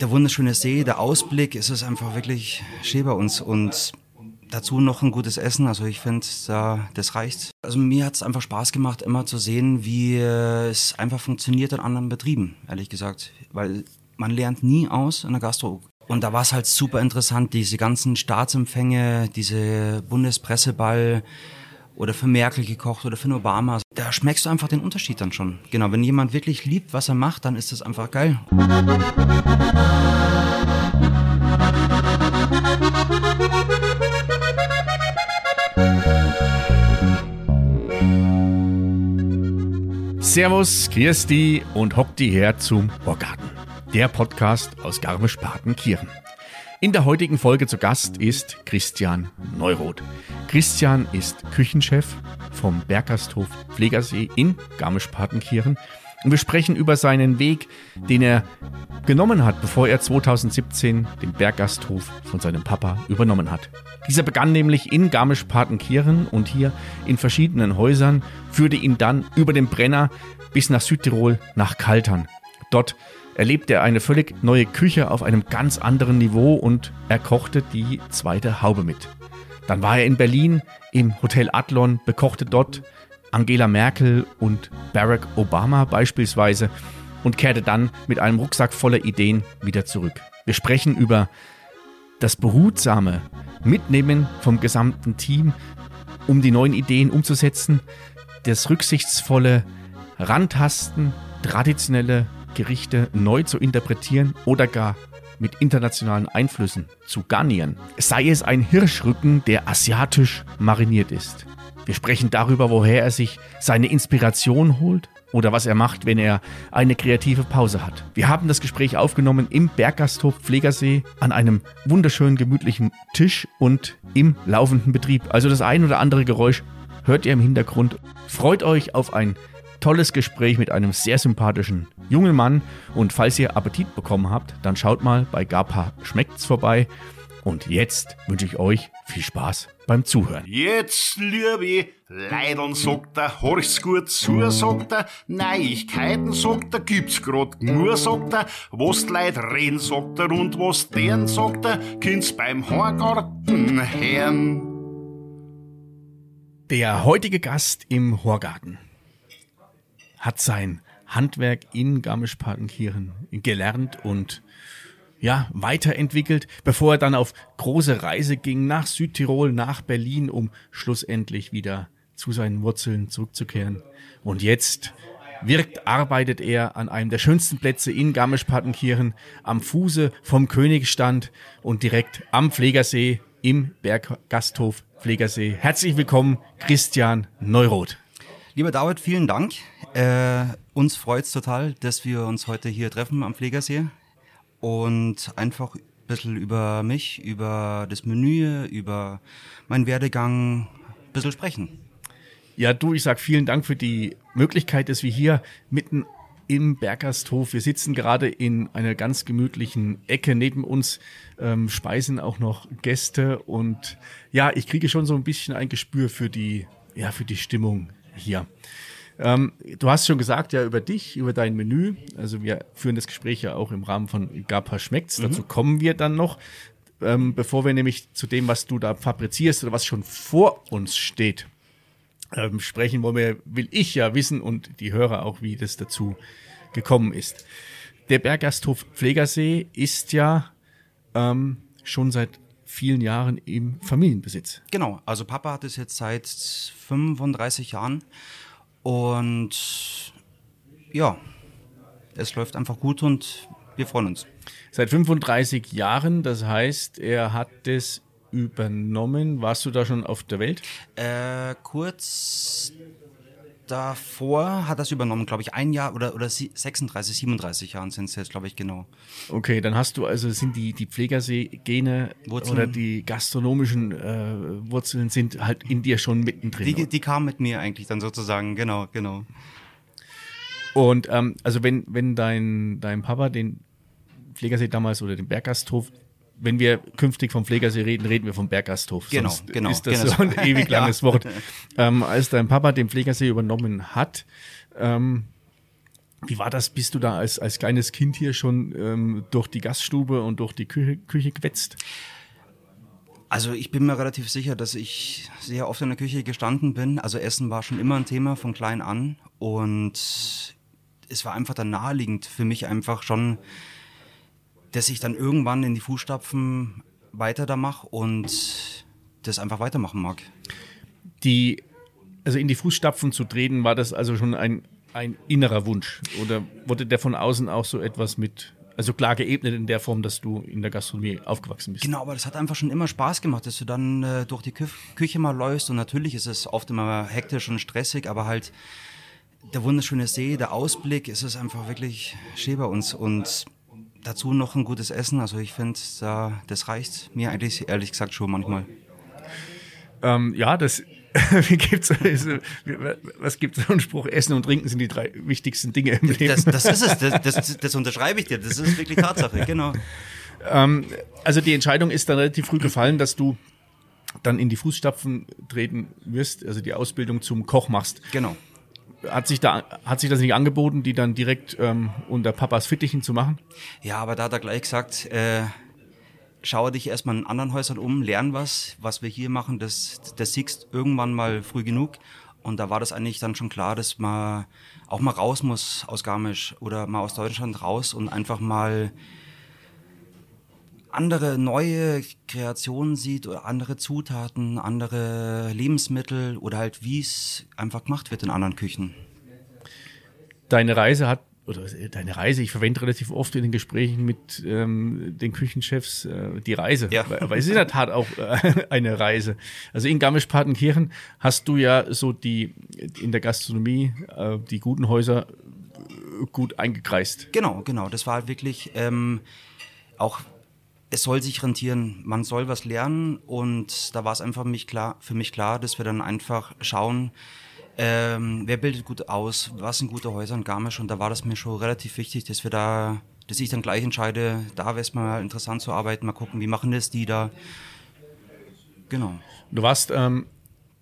der wunderschöne See, der Ausblick, es ist einfach wirklich schön bei uns und dazu noch ein gutes Essen. Also ich finde, da, das reicht. Also mir hat es einfach Spaß gemacht, immer zu sehen, wie es einfach funktioniert in anderen Betrieben, ehrlich gesagt. Weil man lernt nie aus in der Gastro. Und da war es halt super interessant, diese ganzen Staatsempfänge, diese Bundespresseball oder für Merkel gekocht oder für Obama. Da schmeckst du einfach den Unterschied dann schon. Genau, wenn jemand wirklich liebt, was er macht, dann ist das einfach geil. Servus, Kirsti und hockt die her zum Horgarten, der Podcast aus Garmisch-Partenkirchen. In der heutigen Folge zu Gast ist Christian Neuroth. Christian ist Küchenchef vom Berggasthof Pflegersee in Garmisch-Partenkirchen und wir sprechen über seinen Weg, den er genommen hat, bevor er 2017 den Berggasthof von seinem Papa übernommen hat. Dieser begann nämlich in Garmisch-Partenkirchen und hier in verschiedenen Häusern, führte ihn dann über den Brenner bis nach Südtirol nach Kaltern. Dort erlebte er eine völlig neue Küche auf einem ganz anderen Niveau und er kochte die zweite Haube mit. Dann war er in Berlin im Hotel Adlon, bekochte dort Angela Merkel und Barack Obama beispielsweise und kehrte dann mit einem Rucksack voller Ideen wieder zurück. Wir sprechen über das behutsame Mitnehmen vom gesamten Team, um die neuen Ideen umzusetzen, das rücksichtsvolle Rantasten, traditionelle Gerichte neu zu interpretieren oder gar mit internationalen Einflüssen zu garnieren. Sei es ein Hirschrücken, der asiatisch mariniert ist. Wir sprechen darüber, woher er sich seine Inspiration holt oder was er macht, wenn er eine kreative Pause hat. Wir haben das Gespräch aufgenommen im Berggasthof Pflegersee an einem wunderschönen gemütlichen Tisch und im laufenden Betrieb. Also das ein oder andere Geräusch hört ihr im Hintergrund. Freut euch auf ein tolles Gespräch mit einem sehr sympathischen jungen Mann. Und falls ihr Appetit bekommen habt, dann schaut mal bei Gapa Schmeckt's vorbei. Und jetzt wünsche ich euch viel Spaß beim Zuhören. Jetzt, liebe Leidern, sagt er, horch's gut zu, sagt er, Neuigkeiten, sagt er, gibt's grad nur, sagt er, was die Leute reden, sagt er, und was deren, sagt er, kind's beim Horgarten hören. Der heutige Gast im Horgarten hat sein Handwerk in Garmisch-Partenkirchen gelernt und ja, weiterentwickelt, bevor er dann auf große Reise ging nach Südtirol, nach Berlin, um schlussendlich wieder zu seinen Wurzeln zurückzukehren. Und jetzt wirkt, arbeitet er an einem der schönsten Plätze in Garmisch-Partenkirchen, am Fuße vom Königstand und direkt am Pflegersee im Berggasthof Pflegersee. Herzlich willkommen, Christian Neuroth. Lieber David, vielen Dank. Äh, uns freut es total, dass wir uns heute hier treffen am Pflegersee und einfach ein bisschen über mich, über das Menü, über meinen Werdegang ein bisschen sprechen. Ja, du, ich sag vielen Dank für die Möglichkeit, dass wir hier mitten im Bergasthof, wir sitzen gerade in einer ganz gemütlichen Ecke. Neben uns ähm, speisen auch noch Gäste und ja, ich kriege schon so ein bisschen ein Gespür für die, ja, für die Stimmung hier. Ähm, du hast schon gesagt, ja, über dich, über dein Menü. Also wir führen das Gespräch ja auch im Rahmen von Gapa Schmeckt's. Mhm. Dazu kommen wir dann noch. Ähm, bevor wir nämlich zu dem, was du da fabrizierst oder was schon vor uns steht, ähm, sprechen wollen wir, will ich ja wissen und die Hörer auch, wie das dazu gekommen ist. Der Berggasthof Pflegersee ist ja ähm, schon seit vielen Jahren im Familienbesitz. Genau, also Papa hat es jetzt seit 35 Jahren und ja, es läuft einfach gut und wir freuen uns. Seit 35 Jahren, das heißt, er hat es übernommen. Warst du da schon auf der Welt? Äh, kurz davor hat das übernommen, glaube ich, ein Jahr oder, oder 36, 37 Jahren sind es jetzt, glaube ich, genau. Okay, dann hast du also, sind die, die Pflegersee-Gene oder die gastronomischen äh, Wurzeln sind halt in dir schon mittendrin. Die, die kamen mit mir eigentlich dann sozusagen, genau, genau. Und ähm, also wenn, wenn dein, dein Papa den Pflegersee damals oder den Berggasthof wenn wir künftig vom Pflegersee reden, reden wir vom Berggasthof. Genau, Sonst genau. Ist das genau. so ein ewig langes ja. Wort. Ähm, als dein Papa den Pflegersee übernommen hat, ähm, Wie war das? Bist du da als, als kleines Kind hier schon ähm, durch die Gaststube und durch die Küche, Küche gewetzt? Also ich bin mir relativ sicher, dass ich sehr oft in der Küche gestanden bin. Also Essen war schon immer ein Thema von klein an und es war einfach dann naheliegend für mich einfach schon, dass ich dann irgendwann in die Fußstapfen weiter da mache und das einfach weitermachen mag. Die, also in die Fußstapfen zu treten, war das also schon ein, ein innerer Wunsch oder wurde der von außen auch so etwas mit also klar geebnet in der Form, dass du in der Gastronomie aufgewachsen bist. Genau, aber das hat einfach schon immer Spaß gemacht, dass du dann äh, durch die Kü Küche mal läufst und natürlich ist es oft immer hektisch und stressig, aber halt der wunderschöne See, der Ausblick, es ist einfach wirklich schön bei uns und dazu noch ein gutes Essen. Also ich finde, da, das reicht mir eigentlich ehrlich gesagt schon manchmal. Ähm, ja, das wie gibt's, also, was gibt es so einen Spruch? Essen und Trinken sind die drei wichtigsten Dinge im Leben. Das, das ist es, das, das, das, unterschreibe ich dir. Das ist wirklich Tatsache, genau. Ähm, also die Entscheidung ist dann relativ früh gefallen, dass du dann in die Fußstapfen treten wirst, also die Ausbildung zum Koch machst. Genau. Hat sich, da, hat sich das nicht angeboten, die dann direkt ähm, unter Papas Fittichen zu machen? Ja, aber da hat er gleich gesagt, äh, schaue dich erstmal in anderen Häusern um, lern was, was wir hier machen, das, das siehst irgendwann mal früh genug. Und da war das eigentlich dann schon klar, dass man auch mal raus muss aus Garmisch oder mal aus Deutschland raus und einfach mal andere neue Kreationen sieht oder andere Zutaten, andere Lebensmittel oder halt wie es einfach gemacht wird in anderen Küchen. Deine Reise hat oder deine Reise, ich verwende relativ oft in den Gesprächen mit ähm, den Küchenchefs äh, die Reise. Ja. Aber es ist in der Tat auch äh, eine Reise. Also in Garmisch-Partenkirchen hast du ja so die in der Gastronomie äh, die guten Häuser äh, gut eingekreist. Genau, genau. Das war halt wirklich ähm, auch es soll sich rentieren, man soll was lernen und da war es einfach mich klar, für mich klar, dass wir dann einfach schauen, ähm, wer bildet gut aus, was sind gute Häuser in Garmisch und da war das mir schon relativ wichtig, dass wir da, dass ich dann gleich entscheide, da wäre es mal interessant zu arbeiten, mal gucken, wie machen das die da. Genau. Du warst, ähm,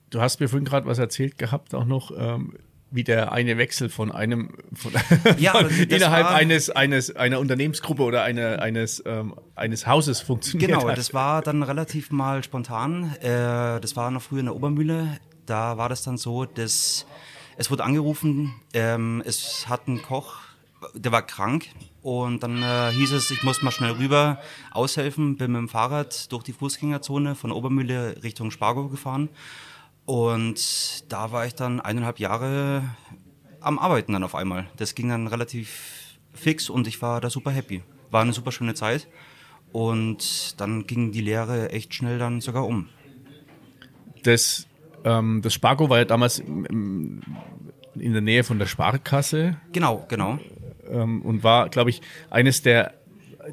du hast mir vorhin gerade was erzählt gehabt, auch noch, ähm, wie der eine Wechsel von einem von, ja, von innerhalb eines eines einer Unternehmensgruppe oder eine, eines ähm, eines Hauses funktioniert genau hat. das war dann relativ mal spontan. Äh, das war noch früher in der Obermühle. Da war das dann so, dass es wurde angerufen, ähm, es hat ein Koch, der war krank und dann äh, hieß es, ich muss mal schnell rüber aushelfen, bin mit dem Fahrrad durch die Fußgängerzone von Obermühle Richtung Spargo gefahren und da war ich dann eineinhalb Jahre am Arbeiten dann auf einmal. Das ging dann relativ fix und ich war da super happy. War eine super schöne Zeit und dann ging die Lehre echt schnell dann sogar um. Das ähm, das Spargo war ja damals in der Nähe von der Sparkasse. Genau, genau. Ähm, und war, glaube ich, eines der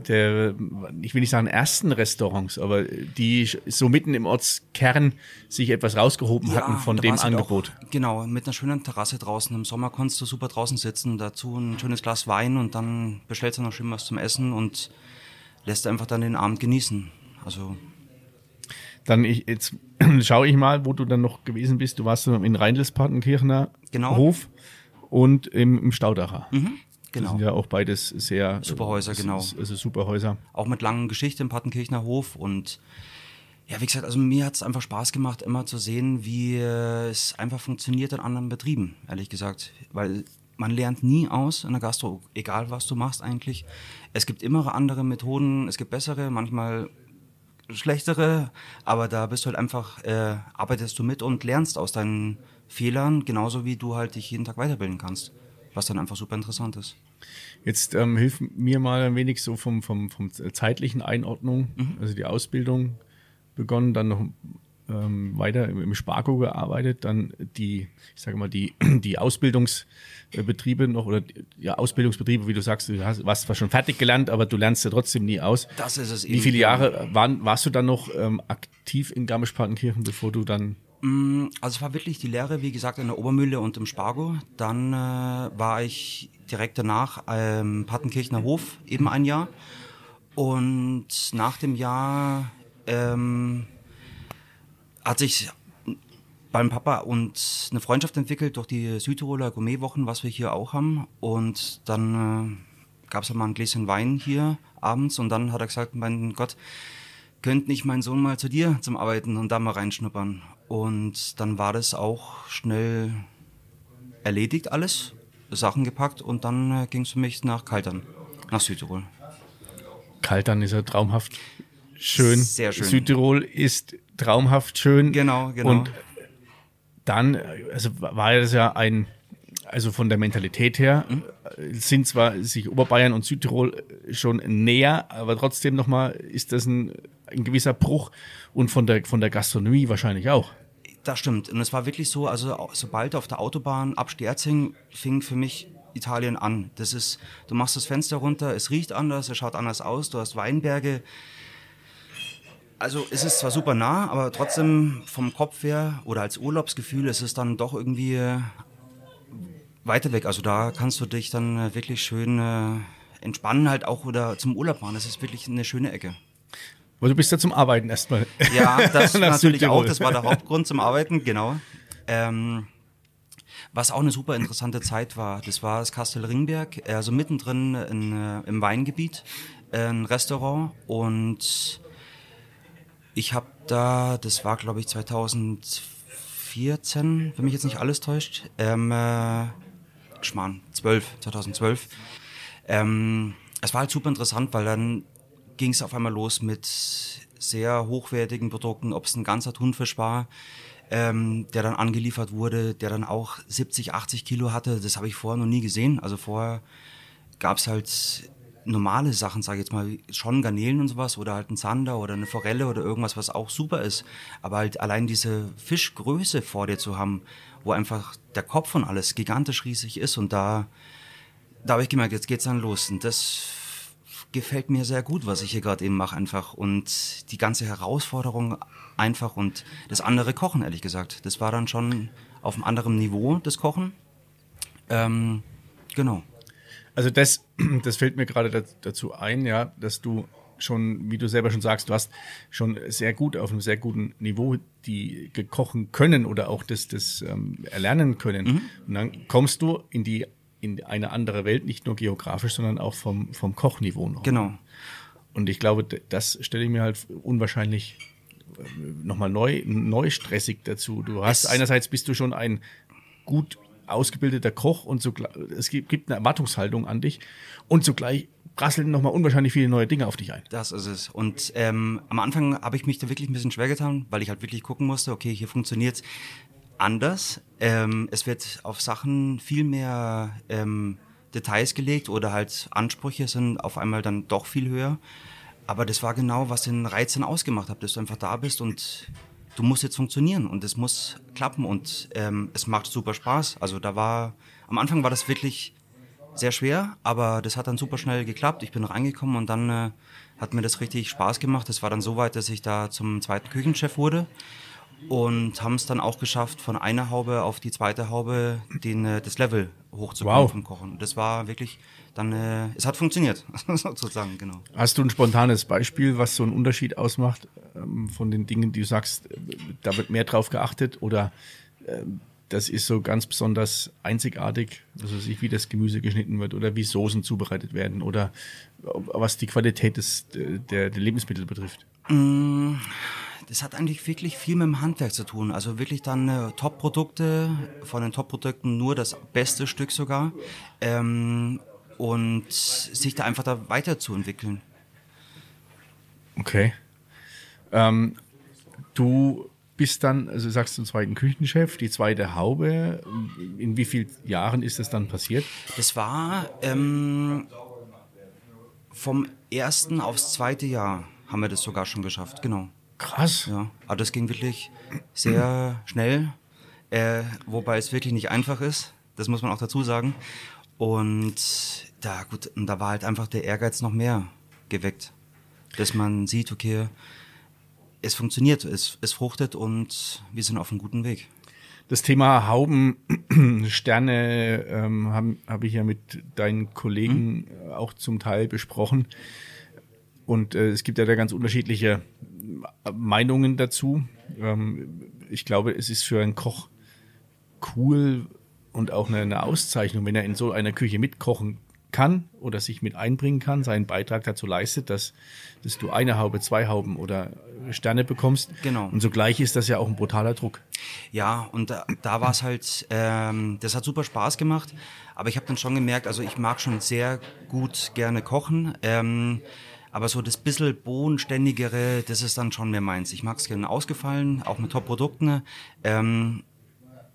der, ich will nicht sagen ersten Restaurants, aber die so mitten im Ortskern sich etwas rausgehoben ja, hatten von dem Angebot. Auch, genau, mit einer schönen Terrasse draußen. Im Sommer konntest du super draußen sitzen, dazu ein schönes Glas Wein und dann bestellst du noch schön was zum Essen und lässt einfach dann den Abend genießen. Also dann ich, jetzt schaue ich mal, wo du dann noch gewesen bist. Du warst in Reindelspartenkirchener genau. Hof und im, im Staudacher. Mhm. Genau. Das sind ja auch beides sehr super Häuser, äh, genau. Also super Häuser. Auch mit langen Geschichte im Partenkirchner Hof und ja, wie gesagt, also mir hat es einfach Spaß gemacht, immer zu sehen, wie es einfach funktioniert in anderen Betrieben, ehrlich gesagt. Weil man lernt nie aus in der Gastro, egal was du machst eigentlich. Es gibt immer andere Methoden, es gibt bessere, manchmal schlechtere, aber da bist du halt einfach, äh, arbeitest du mit und lernst aus deinen Fehlern, genauso wie du halt dich jeden Tag weiterbilden kannst, was dann einfach super interessant ist. Jetzt ähm, hilf mir mal ein wenig so vom, vom, vom zeitlichen Einordnung, mhm. also die Ausbildung begonnen, dann noch ähm, weiter im, im Sparko gearbeitet, dann die, ich sage mal, die, die Ausbildungsbetriebe noch oder ja, Ausbildungsbetriebe, wie du sagst, du hast, warst zwar schon fertig gelernt, aber du lernst ja trotzdem nie aus. Das ist es eben. Wie viele Jahre waren, warst du dann noch ähm, aktiv in Garmisch-Partenkirchen, bevor du dann also es war wirklich die Lehre, wie gesagt, in der Obermühle und im Spargo. Dann äh, war ich direkt danach ähm, Partenkirchner Hof, eben ein Jahr. Und nach dem Jahr ähm, hat sich beim Papa und eine Freundschaft entwickelt durch die Südtiroler Gourmetwochen, was wir hier auch haben. Und dann äh, gab es mal ein Gläschen Wein hier abends und dann hat er gesagt, mein Gott, könnte nicht mein Sohn mal zu dir zum Arbeiten und da mal reinschnuppern. Und dann war das auch schnell erledigt alles, Sachen gepackt und dann äh, ging es für mich nach Kaltern, nach Südtirol. Kaltern ist ja traumhaft schön. Sehr schön. Südtirol ist traumhaft schön. Genau, genau. Und dann, also war das ja ein, also von der Mentalität her, mhm. sind zwar sich Oberbayern und Südtirol schon näher, aber trotzdem nochmal ist das ein, ein gewisser Bruch und von der, von der Gastronomie wahrscheinlich auch. Das stimmt. Und es war wirklich so, also sobald auf der Autobahn ab Sterzing fing für mich Italien an. Das ist, du machst das Fenster runter, es riecht anders, es schaut anders aus, du hast Weinberge. Also es ist zwar super nah, aber trotzdem vom Kopf her oder als Urlaubsgefühl ist es dann doch irgendwie äh, weiter weg. Also da kannst du dich dann äh, wirklich schön äh, entspannen halt auch oder zum Urlaub machen. Das ist wirklich eine schöne Ecke. Aber du bist ja zum Arbeiten erstmal. Ja, das natürlich auch. Das war der Hauptgrund zum Arbeiten, genau. Ähm, was auch eine super interessante Zeit war, das war das Kastel Ringberg, also mittendrin in, äh, im Weingebiet, ein Restaurant und ich habe da, das war glaube ich 2014, wenn mich jetzt nicht alles täuscht, ähm, äh, Schmarrn, 12, 2012. Ähm, es war halt super interessant, weil dann ging es auf einmal los mit sehr hochwertigen Produkten, ob es ein ganzer Thunfisch war, ähm, der dann angeliefert wurde, der dann auch 70, 80 Kilo hatte. Das habe ich vorher noch nie gesehen. Also vorher gab es halt normale Sachen, sage ich jetzt mal, schon Garnelen und sowas oder halt ein Zander oder eine Forelle oder irgendwas, was auch super ist. Aber halt allein diese Fischgröße vor dir zu haben, wo einfach der Kopf und alles gigantisch riesig ist und da, da habe ich gemerkt, jetzt geht's dann los. Und das gefällt mir sehr gut, was ich hier gerade eben mache einfach. Und die ganze Herausforderung einfach und das andere Kochen, ehrlich gesagt. Das war dann schon auf einem anderen Niveau, das Kochen. Ähm, genau. Also das, das fällt mir gerade dazu ein, ja, dass du schon, wie du selber schon sagst, du hast schon sehr gut auf einem sehr guten Niveau die gekochen können oder auch das, das ähm, erlernen können. Mhm. Und dann kommst du in die in eine andere Welt, nicht nur geografisch, sondern auch vom, vom Kochniveau noch. Genau. Und ich glaube, das stelle ich mir halt unwahrscheinlich äh, nochmal neu, neu stressig dazu. Du hast es einerseits bist du schon ein gut ausgebildeter Koch und so, es gibt, gibt eine Erwartungshaltung an dich und zugleich prasseln nochmal unwahrscheinlich viele neue Dinge auf dich ein. Das ist es. Und ähm, am Anfang habe ich mich da wirklich ein bisschen schwer getan, weil ich halt wirklich gucken musste, okay, hier funktioniert anders. Ähm, es wird auf Sachen viel mehr ähm, Details gelegt oder halt Ansprüche sind auf einmal dann doch viel höher. Aber das war genau, was den Reiz dann ausgemacht hat, dass du einfach da bist und du musst jetzt funktionieren und es muss klappen und ähm, es macht super Spaß. Also da war, am Anfang war das wirklich sehr schwer, aber das hat dann super schnell geklappt. Ich bin reingekommen und dann äh, hat mir das richtig Spaß gemacht. Es war dann so weit, dass ich da zum zweiten Küchenchef wurde und haben es dann auch geschafft, von einer Haube auf die zweite Haube den, äh, das Level hochzukommen wow. vom Kochen. Das war wirklich dann, äh, es hat funktioniert, sozusagen, genau. Hast du ein spontanes Beispiel, was so einen Unterschied ausmacht ähm, von den Dingen, die du sagst, äh, da wird mehr drauf geachtet oder äh, das ist so ganz besonders einzigartig, also wie das Gemüse geschnitten wird oder wie Soßen zubereitet werden oder was die Qualität des, der, der Lebensmittel betrifft? Mm das hat eigentlich wirklich viel mit dem Handwerk zu tun. Also wirklich dann äh, Top-Produkte, von den Top-Produkten nur das beste Stück sogar. Ähm, und sich da einfach da weiterzuentwickeln. Okay. Ähm, du bist dann, also sagst du zweiten Küchenchef, die zweite Haube. In wie vielen Jahren ist das dann passiert? Das war ähm, vom ersten aufs zweite Jahr haben wir das sogar schon geschafft, genau. Krass. Ja, aber das ging wirklich sehr schnell, äh, wobei es wirklich nicht einfach ist. Das muss man auch dazu sagen. Und da, gut, und da war halt einfach der Ehrgeiz noch mehr geweckt. Dass man sieht, okay, es funktioniert, es, es fruchtet und wir sind auf einem guten Weg. Das Thema Hauben, Sterne ähm, habe hab ich ja mit deinen Kollegen hm? auch zum Teil besprochen. Und äh, es gibt ja da ganz unterschiedliche Meinungen dazu. Ähm, ich glaube, es ist für einen Koch cool und auch eine, eine Auszeichnung, wenn er in so einer Küche mitkochen kann oder sich mit einbringen kann, seinen Beitrag dazu leistet, dass, dass du eine Haube, zwei Hauben oder Sterne bekommst. Genau. Und zugleich ist das ja auch ein brutaler Druck. Ja, und da, da war es halt, ähm, das hat super Spaß gemacht, aber ich habe dann schon gemerkt, also ich mag schon sehr gut gerne kochen, ähm, aber so das bisschen bodenständigere, das ist dann schon mehr meins. Ich mag es gerne ausgefallen, auch mit Top-Produkten, ähm,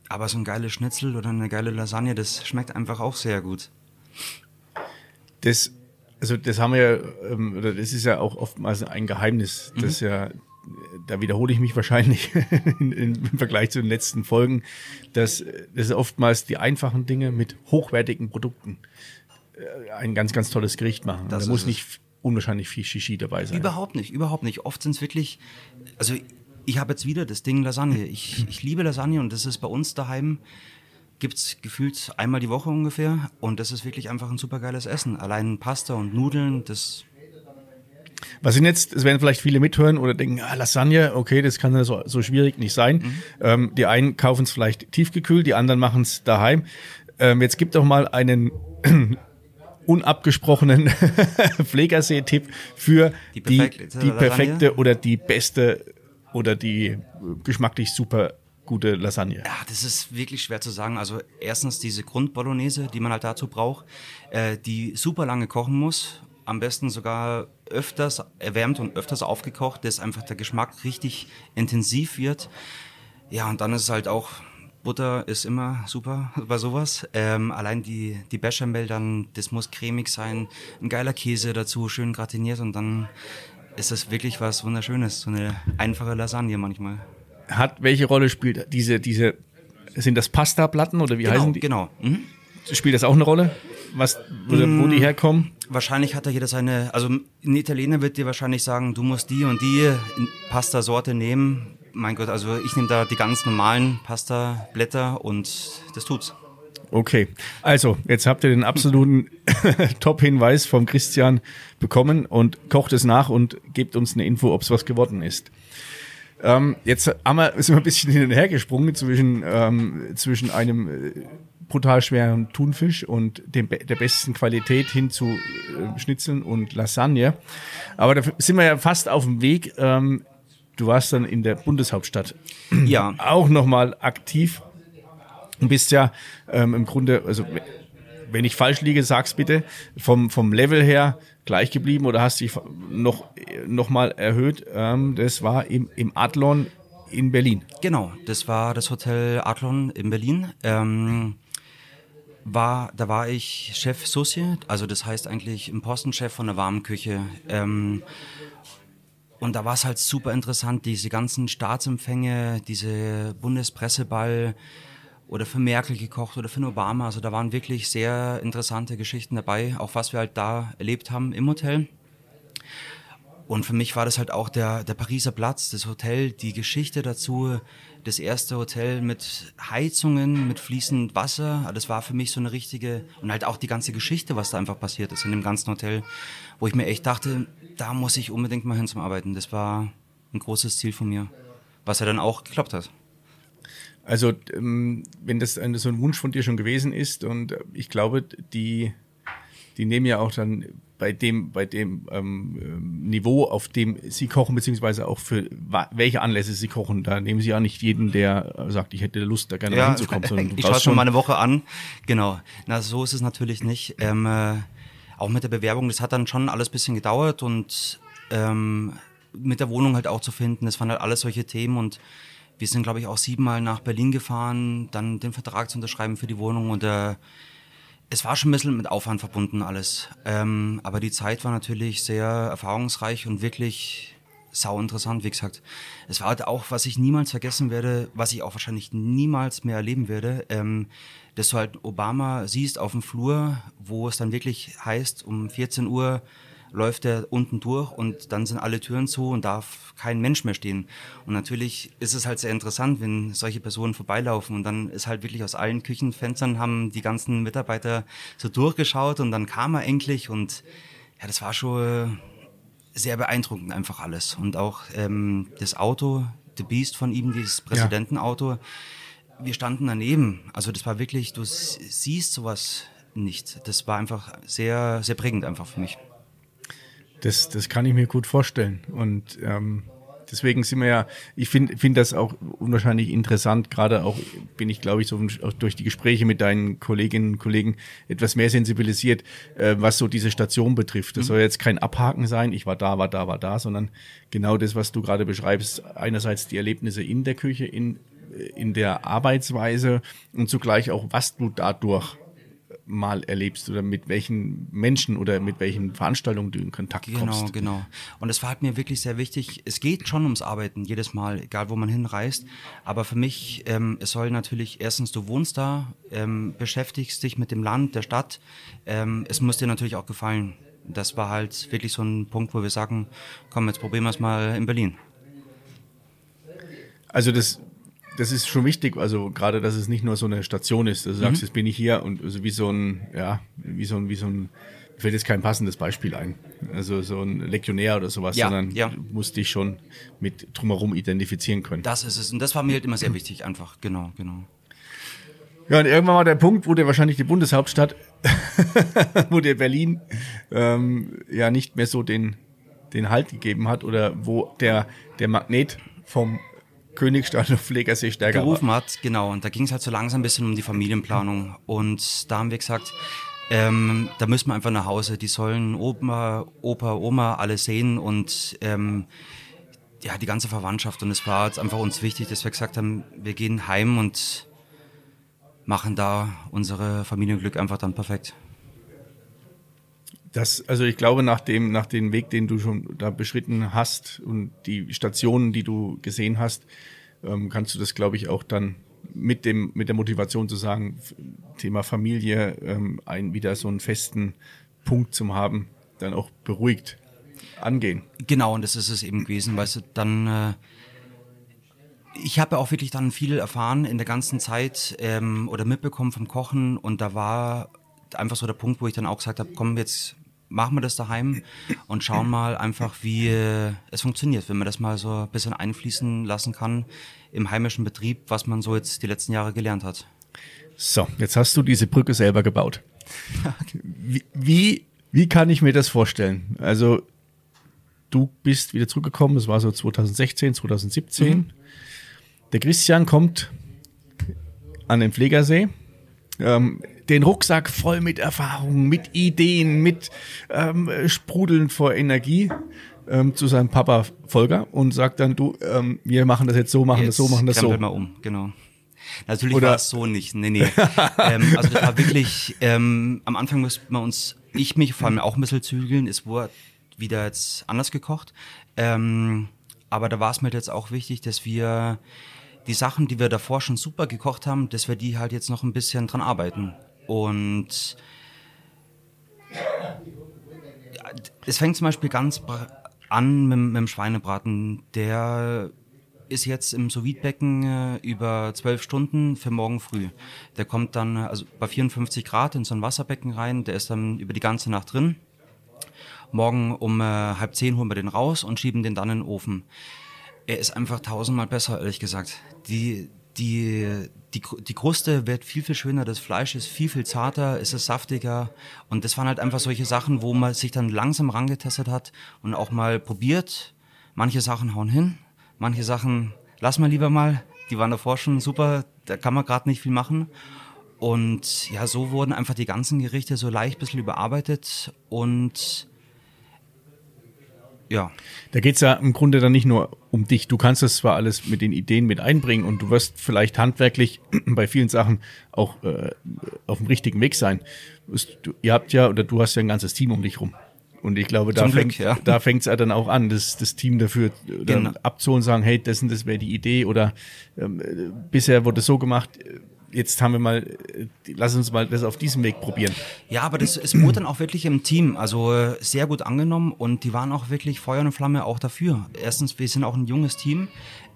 aber so ein geiles Schnitzel oder eine geile Lasagne, das schmeckt einfach auch sehr gut. Das, also das haben wir ja, ähm, oder das ist ja auch oftmals ein Geheimnis, Mhm. das ja, da wiederhole ich mich wahrscheinlich in, in, im Vergleich zu den letzten Folgen, dass das oftmals die einfachen Dinge mit hochwertigen Produkten äh, ein ganz, ganz tolles Gericht machen. Das da muss es. nicht unwahrscheinlich viel Shishi dabei sein. Überhaupt nicht, überhaupt nicht. Oft sind es wirklich, also ich habe jetzt wieder das Ding Lasagne. Ich, ich liebe Lasagne und das ist bei uns daheim, gibt es gefühlt einmal die Woche ungefähr und das ist wirklich einfach ein super geiles Essen. Allein Pasta und Nudeln, das Was sind jetzt, es werden vielleicht viele mithören oder denken, ah, Lasagne, okay, das kann ja so, so schwierig nicht sein. Mhm. Ähm, die einen kaufen es vielleicht tiefgekühlt, die anderen machen es daheim. Ähm, jetzt gibt doch mal einen unabgesprochenen Pflegersee-Tipp für Die die, perfekte die Lasagne? perfekte oder die beste oder die geschmacklich super gute Lasagne. Ja, das ist wirklich schwer zu sagen. Also erstens diese Grundbolognese, die man halt dazu braucht, äh, die super lange kochen muss. Am besten sogar öfters erwärmt und öfters aufgekocht, dass einfach der Geschmack richtig intensiv wird. Ja, und dann ist es halt auch, Butter ist immer super bei sowas. Ähm, allein die, die Bechamel dann, das muss cremig sein, ein geiler Käse dazu, schön gratiniert und dann ist das wirklich was Wunderschönes. So eine einfache Lasagne manchmal. Hat, welche Rolle spielt diese, diese, sind das Pasta-Platten oder wie Genau, heißen die? genau. Mhm. Spielt das auch eine Rolle? Was, wo Mm. die herkommen? Wahrscheinlich hat da jeder seine, also ein Italiener wird dir wahrscheinlich sagen, du musst die und die Pasta-Sorte nehmen. Mein Gott, also ich nehme da die ganz normalen Pasta-Blätter und das tut's. Okay, also jetzt habt ihr den absoluten Top-Hinweis vom Christian bekommen und kocht es nach und gebt uns eine Info, ob es was geworden ist. Ähm, jetzt haben wir, sind wir ein bisschen hin und her gesprungen zwischen, ähm, zwischen einem äh, brutal schweren Thunfisch und dem, der besten Qualität hin zu äh, Schnitzeln und Lasagne. Aber da sind wir ja fast auf dem Weg. Ähm, du warst dann in der Bundeshauptstadt Ja, auch nochmal aktiv und bist ja ähm, im Grunde, also wenn ich falsch liege, sag's bitte, vom, vom Level her gleich geblieben oder hast dich noch, noch mal erhöht. Ähm, das war im, im Adlon in Berlin. genau. Das war das Hotel Adlon in Berlin. Ähm, war, da war ich Chef Socie, also das heißt eigentlich im Postenchef von der warmen Küche. Ähm, und da war es halt super interessant, diese ganzen Staatsempfänge, diese Bundespresseball oder für Merkel gekocht oder für Obama. Also da waren wirklich sehr interessante Geschichten dabei, auch was wir halt da erlebt haben im Hotel. Und für mich war das halt auch der, der Pariser Platz, das Hotel, die Geschichte dazu, das erste Hotel mit Heizungen, mit fließend Wasser. Das war für mich so eine richtige, und halt auch die ganze Geschichte, was da einfach passiert ist in dem ganzen Hotel, wo ich mir echt dachte, da muss ich unbedingt mal hin zum Arbeiten. Das war ein großes Ziel von mir, was ja dann auch geklappt hat. Also ähm, wenn das so ein Wunsch von dir schon gewesen ist und äh, ich glaube, die, die nehmen ja auch dann bei dem, bei dem ähm, ähm, Niveau, auf dem sie kochen, beziehungsweise auch für welche Anlässe sie kochen, da nehmen sie ja nicht jeden, der äh, sagt, ich hätte Lust, da gerne mal hinzukommen, ich schaue schon mal eine Woche an. Genau. Na, so ist es natürlich nicht. Ähm, äh, auch mit der Bewerbung, das hat dann schon alles ein bisschen gedauert und ähm, mit der Wohnung halt auch zu finden. Das waren halt alles solche Themen und wir sind, glaube ich, auch siebenmal nach Berlin gefahren, dann den Vertrag zu unterschreiben für die Wohnung und äh, es war schon ein bisschen mit Aufwand verbunden alles. Ähm, aber die Zeit war natürlich sehr erfahrungsreich und wirklich sau interessant, wie gesagt. Es war halt auch, was ich niemals vergessen werde, was ich auch wahrscheinlich niemals mehr erleben werde, ähm, dass du halt Obama siehst auf dem Flur, wo es dann wirklich heißt, um 14 Uhr läuft er unten durch und dann sind alle Türen zu und darf kein Mensch mehr stehen. Und natürlich ist es halt sehr interessant, wenn solche Personen vorbeilaufen und dann ist halt wirklich aus allen Küchenfenstern haben die ganzen Mitarbeiter so durchgeschaut und dann kam er endlich und ja, das war schon sehr beeindruckend einfach alles. Und auch ähm, das Auto, The Beast von ihm, dieses Präsidentenauto. Wir standen daneben. Also das war wirklich, du siehst sowas nicht. Das war einfach sehr, sehr prägend einfach für mich. Das, das kann ich mir gut vorstellen. Und ähm, deswegen sind wir ja, ich finde find das auch unwahrscheinlich interessant. Gerade auch bin ich, glaube ich, so durch die Gespräche mit deinen Kolleginnen und Kollegen etwas mehr sensibilisiert, äh, was so diese Station betrifft. Das mhm. soll jetzt kein Abhaken sein, ich war da, war da, war da, sondern genau das, was du gerade beschreibst. Einerseits die Erlebnisse in der Küche, in, in der Arbeitsweise und zugleich auch, was du dadurch mal erlebst oder mit welchen Menschen oder mit welchen Veranstaltungen du in Kontakt genau, kommst. Genau, genau. Und es war halt mir wirklich sehr wichtig. Es geht schon ums Arbeiten jedes Mal, egal wo man hinreist. Aber für mich, ähm, es soll natürlich erstens, du wohnst da, ähm, beschäftigst dich mit dem Land, der Stadt. Ähm, es muss dir natürlich auch gefallen. Das war halt wirklich so ein Punkt, wo wir sagen, komm, jetzt probieren wir es mal in Berlin. Also das das ist schon wichtig, also gerade, dass es nicht nur so eine Station ist, dass du mhm. sagst, jetzt bin ich hier und also wie so ein, ja, wie so ein, wie so ein, mir fällt jetzt kein passendes Beispiel ein. Also so ein Legionär oder sowas, ja, sondern ja. du musst dich schon mit drumherum identifizieren können. Das ist es. Und das war mir halt immer sehr wichtig, einfach, genau, genau. Ja, und irgendwann war der Punkt, wo dir wahrscheinlich die Bundeshauptstadt, wo dir Berlin ähm, ja nicht mehr so den, den Halt gegeben hat oder wo der, der Magnet vom Königstein auf Pflegersee stärker gerufen hat, genau. Und da ging es halt so langsam ein bisschen um die Familienplanung. Und da haben wir gesagt, ähm, da müssen wir einfach nach Hause. Die sollen Opa, Opa, Oma alle sehen und ähm, ja, die ganze Verwandtschaft. Und es war jetzt einfach uns wichtig, dass wir gesagt haben, wir gehen heim und machen da unsere Familienglück einfach dann perfekt. Das, also ich glaube, nach dem, nach dem Weg, den du schon da beschritten hast und die Stationen, die du gesehen hast, ähm, kannst du das, glaube ich, auch dann mit dem, mit der Motivation zu sagen, Thema Familie, ähm, ein, wieder so einen festen Punkt zum haben, dann auch beruhigt angehen. Genau, und das ist es eben gewesen, weißt du, dann, äh, ich habe auch wirklich dann viel erfahren in der ganzen Zeit ähm, oder mitbekommen vom Kochen und da war einfach so der Punkt, wo ich dann auch gesagt habe, komm, jetzt machen wir das daheim und schauen mal einfach, wie äh, es funktioniert, wenn man das mal so ein bisschen einfließen lassen kann im heimischen Betrieb, was man so jetzt die letzten Jahre gelernt hat. So, jetzt hast du diese Brücke selber gebaut. Wie, wie, wie kann ich mir das vorstellen? Also, du bist wieder zurückgekommen, das war so 2016, 2017. Mhm. Der Christian kommt an den Pflegersee. Ähm, den Rucksack voll mit Erfahrungen, mit Ideen, mit ähm, Sprudeln vor Energie ähm, zu seinem Papa Volker und sagt dann, du, ähm, wir machen das jetzt so, machen jetzt das so, machen das so. mal um, genau. Natürlich Oder war es so nicht. Nee, nee. ähm, also das war wirklich, ähm, am Anfang musste man uns, ich mich vor allem auch ein bisschen zügeln, es wurde wieder jetzt anders gekocht. Ähm, aber da war es mir jetzt auch wichtig, dass wir die Sachen, die wir davor schon super gekocht haben, dass wir die halt jetzt noch ein bisschen dran arbeiten. Und es fängt zum Beispiel ganz an mit, mit dem Schweinebraten. Der ist jetzt im sous äh, über zwölf Stunden für morgen früh. Der kommt dann also bei 54 Grad in so ein Wasserbecken rein, der ist dann über die ganze Nacht drin. Morgen um äh, halb zehn holen wir den raus und schieben den dann in den Ofen. Er ist einfach tausendmal besser, ehrlich gesagt. Die, die, die, die Kruste wird viel, viel schöner, das Fleisch ist viel, viel zarter, es ist saftiger. Und das waren halt einfach solche Sachen, wo man sich dann langsam rangetestet hat und auch mal probiert. Manche Sachen hauen hin, manche Sachen lassen wir lieber mal. Die waren davor schon super, da kann man gerade nicht viel machen. Und ja, so wurden einfach die ganzen Gerichte so leicht ein bisschen überarbeitet und ja. Da geht es ja im Grunde dann nicht nur um dich. Du kannst das zwar alles mit den Ideen mit einbringen und du wirst vielleicht handwerklich bei vielen Sachen auch äh, auf dem richtigen Weg sein. Du, ihr habt ja, oder du hast ja ein ganzes Team um dich rum. Und ich glaube, da fängt ja. da fängt's ja dann auch an, das, das Team dafür genau. abzuholen, sagen, hey, das und das wäre die Idee oder ähm, bisher wurde es so gemacht, jetzt haben wir mal, äh, lass uns mal das auf diesem Weg probieren. Ja, aber das, es wurde dann auch wirklich im Team, also äh, sehr gut angenommen und die waren auch wirklich Feuer und Flamme auch dafür. Erstens, wir sind auch ein junges Team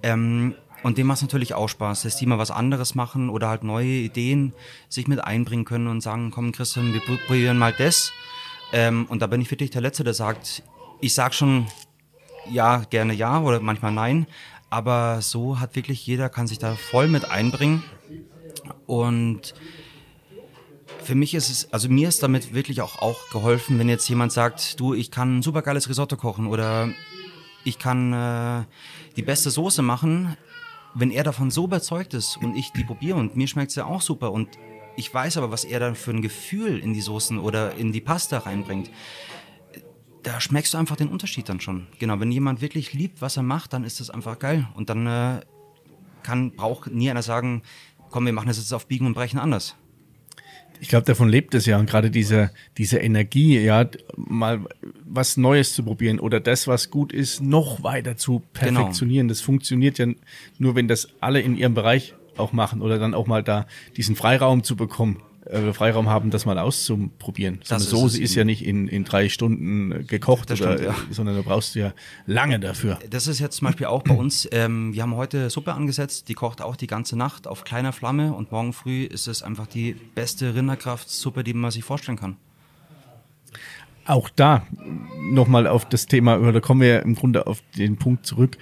ähm, und dem macht es natürlich auch Spaß, dass die mal was anderes machen oder halt neue Ideen sich mit einbringen können und sagen, komm Christian, wir probieren mal das. Ähm, und da bin ich wirklich der Letzte, der sagt, ich sag schon ja, gerne ja oder manchmal nein, aber so hat wirklich jeder, kann sich da voll mit einbringen. Und für mich ist es, also mir ist damit wirklich auch, auch geholfen, wenn jetzt jemand sagt, du, ich kann ein super geiles Risotto kochen oder ich kann äh, die beste Soße machen. Wenn er davon so überzeugt ist und ich die probiere und mir schmeckt es ja auch super und ich weiß aber, was er dann für ein Gefühl in die Soßen oder in die Pasta reinbringt, da schmeckst du einfach den Unterschied dann schon. Genau, wenn jemand wirklich liebt, was er macht, dann ist das einfach geil. Und dann äh, kann, braucht nie einer sagen, komm, wir machen das jetzt auf Biegen und Brechen anders. Ich glaube, davon lebt es ja und gerade diese, diese Energie, ja, mal was Neues zu probieren oder das, was gut ist, noch weiter zu Genau. perfektionieren. Das funktioniert ja nur, wenn das alle in ihrem Bereich auch machen oder dann auch mal da diesen Freiraum zu bekommen, äh, Freiraum haben, das mal auszuprobieren. So eine ist Soße ist eben. ja nicht in, in drei Stunden äh, gekocht, Das oder, stimmt, ja. sondern da brauchst du ja lange dafür. Das ist jetzt zum Beispiel auch bei uns. Ähm, wir haben heute Suppe angesetzt, die kocht auch die ganze Nacht auf kleiner Flamme und morgen früh ist es einfach die beste Rinderkraftsuppe, die man sich vorstellen kann. Auch da nochmal auf das Thema, oder da kommen wir ja im Grunde auf den Punkt zurück,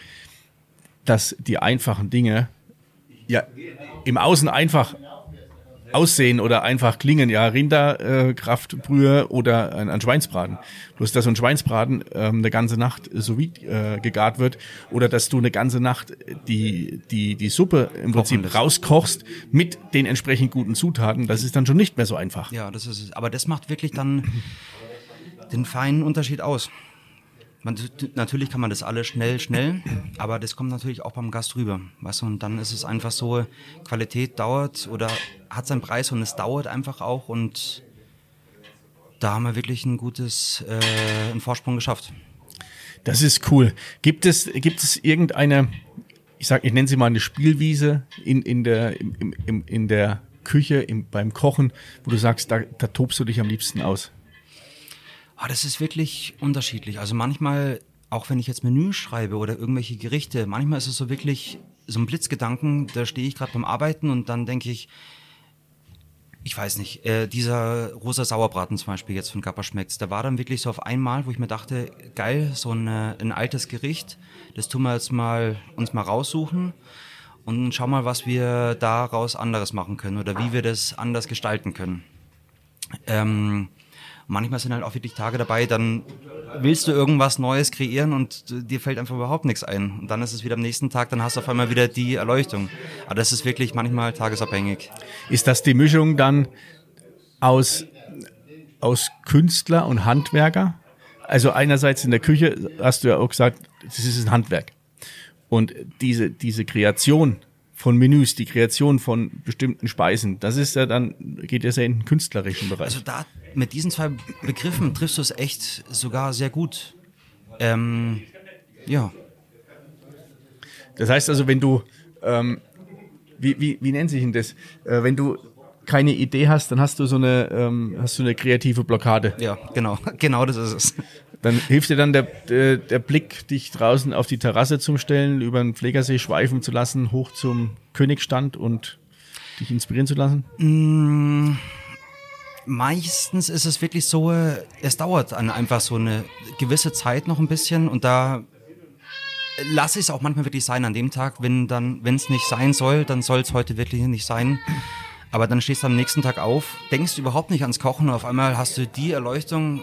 dass die einfachen Dinge ja im Außen einfach aussehen oder einfach klingen, ja, Rinderkraftbrühe oder ein, ein Schweinsbraten. Bloß, dass so ein Schweinsbraten ähm, eine ganze Nacht so wie äh, gegart wird oder dass du eine ganze Nacht die, die, die Suppe im Prinzip lässt. rauskochst mit den entsprechend guten Zutaten, das ist dann schon nicht mehr so einfach. Ja, das ist es. Aber das macht wirklich dann den feinen Unterschied aus. Man, natürlich kann man das alles schnell, schnell, aber das kommt natürlich auch beim Gast rüber. Weißt du, und dann ist es einfach so, Qualität dauert oder hat seinen Preis und es dauert einfach auch und da haben wir wirklich ein gutes, äh, einen Vorsprung geschafft. Das ist cool. Gibt es, gibt es irgendeine, ich sag, ich nenne sie mal eine Spielwiese in, in der, im, im- in der Küche, im, beim Kochen, wo du sagst, da, da tobst du dich am liebsten aus? Ah, das ist wirklich unterschiedlich. Also manchmal, auch wenn ich jetzt Menü schreibe oder irgendwelche Gerichte, manchmal ist es so wirklich so ein Blitzgedanken, da stehe ich gerade beim Arbeiten und dann denke ich, ich weiß nicht, äh, dieser rosa Sauerbraten zum Beispiel jetzt von Kappa schmeckt's, der war dann wirklich so auf einmal, wo ich mir dachte, geil, so ein, äh, ein altes Gericht, das tun wir jetzt mal uns mal raussuchen und schau mal, was wir daraus anderes machen können oder wie wir das anders gestalten können. Ähm, manchmal sind halt auch wirklich Tage dabei, dann willst du irgendwas Neues kreieren und dir fällt einfach überhaupt nichts ein. Und dann ist es wieder am nächsten Tag, dann hast du auf einmal wieder die Erleuchtung. Aber das ist wirklich manchmal tagesabhängig. Ist das die Mischung dann aus, aus Künstler und Handwerker? Also einerseits in der Küche hast du ja auch gesagt, das ist ein Handwerk. Und diese, diese Kreation von Menüs, die Kreation von bestimmten Speisen, das ist ja dann, geht ja sehr in den künstlerischen Bereich. Also da mit diesen zwei Begriffen triffst du es echt sogar sehr gut. Ähm, ja. Das heißt also, wenn du, ähm, wie, wie, wie nennt sich denn das? Äh, wenn du keine Idee hast, dann hast du so eine, ähm, hast du eine kreative Blockade. Ja, genau, genau das ist es. Dann hilft dir dann der, der, der Blick, dich draußen auf die Terrasse zu stellen, über den Pflegersee schweifen zu lassen, hoch zum Königstand und dich inspirieren zu lassen? Meistens ist es wirklich so, äh, es dauert einfach so eine gewisse Zeit noch ein bisschen und da lasse ich es auch manchmal wirklich sein an dem Tag, wenn dann, wenn es nicht sein soll, dann soll es heute wirklich nicht sein. Aber dann stehst du am nächsten Tag auf, denkst überhaupt nicht ans Kochen und auf einmal hast du die Erleuchtung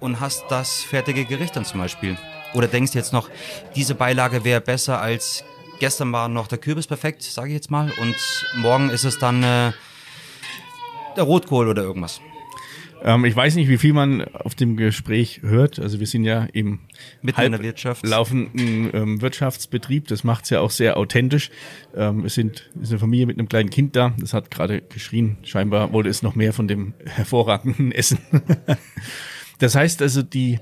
und hast das fertige Gericht dann zum Beispiel. Oder denkst jetzt noch, diese Beilage wäre besser als gestern war noch der Kürbis perfekt, sage ich jetzt mal, und morgen ist es dann äh, der Rotkohl oder irgendwas. Ähm, ich weiß nicht, wie viel man auf dem Gespräch hört. Also wir sind ja im Mitten in der Wirtschaft. laufenden ähm, Wirtschaftsbetrieb. Das macht's ja auch sehr authentisch. Ähm, es sind es ist eine Familie mit einem kleinen Kind da. Das hat gerade geschrien. Scheinbar wollte es noch mehr von dem hervorragenden Essen. das heißt also, die,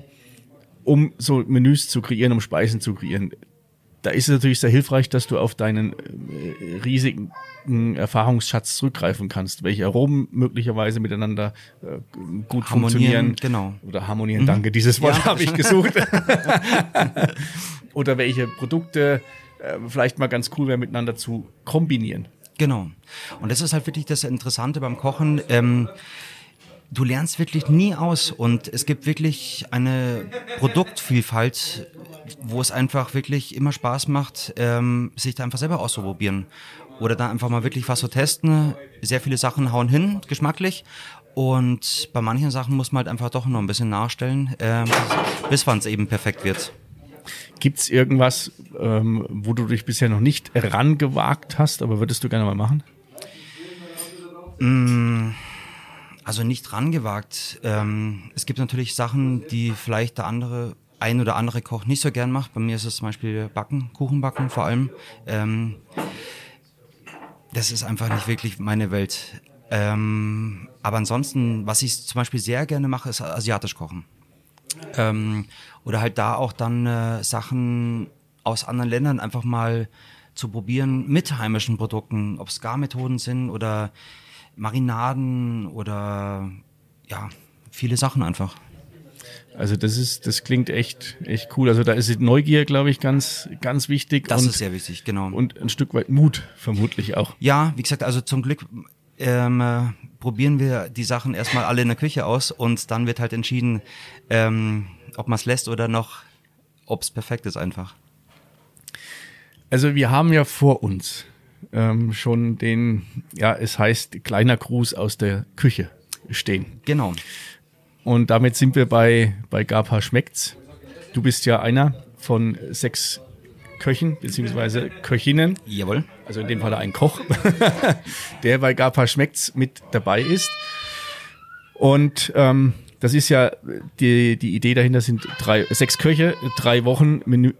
um so Menüs zu kreieren, um Speisen zu kreieren, da ist es natürlich sehr hilfreich, dass du auf deinen äh, riesigen Erfahrungsschatz zurückgreifen kannst, welche Aromen möglicherweise miteinander äh, gut Harmonieren, funktionieren. genau. Oder harmonieren, danke, dieses Wort Ja. habe ich gesucht. Oder welche Produkte äh, vielleicht mal ganz cool wäre, miteinander zu kombinieren. Genau. Und das ist halt wirklich das Interessante beim Kochen. Ähm, du lernst wirklich nie aus und es gibt wirklich eine Produktvielfalt, wo es einfach wirklich immer Spaß macht, ähm, sich da einfach selber auszuprobieren. Oder da einfach mal wirklich was zu testen. Sehr viele Sachen hauen hin, geschmacklich. Und bei manchen Sachen muss man halt einfach doch noch ein bisschen nachstellen, ähm, bis wann es eben perfekt wird. Gibt es irgendwas, ähm, wo du dich bisher noch nicht rangewagt hast, aber würdest du gerne mal machen? Also nicht rangewagt. Ähm, es gibt natürlich Sachen, die vielleicht der andere, ein oder andere Koch nicht so gern macht. Bei mir ist es zum Beispiel Backen, Kuchen backen vor allem. Ähm, das ist einfach nicht wirklich meine Welt. Ähm, aber ansonsten, was ich zum Beispiel sehr gerne mache, ist asiatisch kochen. Ähm, oder halt da auch dann äh, Sachen aus anderen Ländern einfach mal zu probieren mit heimischen Produkten, ob es Garmethoden sind oder Marinaden oder ja, viele Sachen einfach. Also das ist, das klingt echt, echt cool. Also da ist Neugier, glaube ich, ganz, ganz wichtig. Das und, ist sehr wichtig, genau. und ein Stück weit Mut vermutlich auch. Ja, wie gesagt, also zum Glück ähm, äh, probieren wir die Sachen erstmal alle in der Küche aus und dann wird halt entschieden, ähm, ob man es lässt oder noch, ob es perfekt ist einfach. Also wir haben ja vor uns ähm, schon den, ja, es heißt kleiner Gruß aus der Küche stehen. Genau. Und damit sind wir bei, bei Gapa Schmeckt's. Du bist ja einer von sechs Köchen beziehungsweise Köchinnen, Jawohl. also in dem Fall ein Koch, der bei Gapa Schmeckt's mit dabei ist. Und ähm, das ist ja die, die Idee dahinter sind drei, sechs Köche, drei Wochen Menü,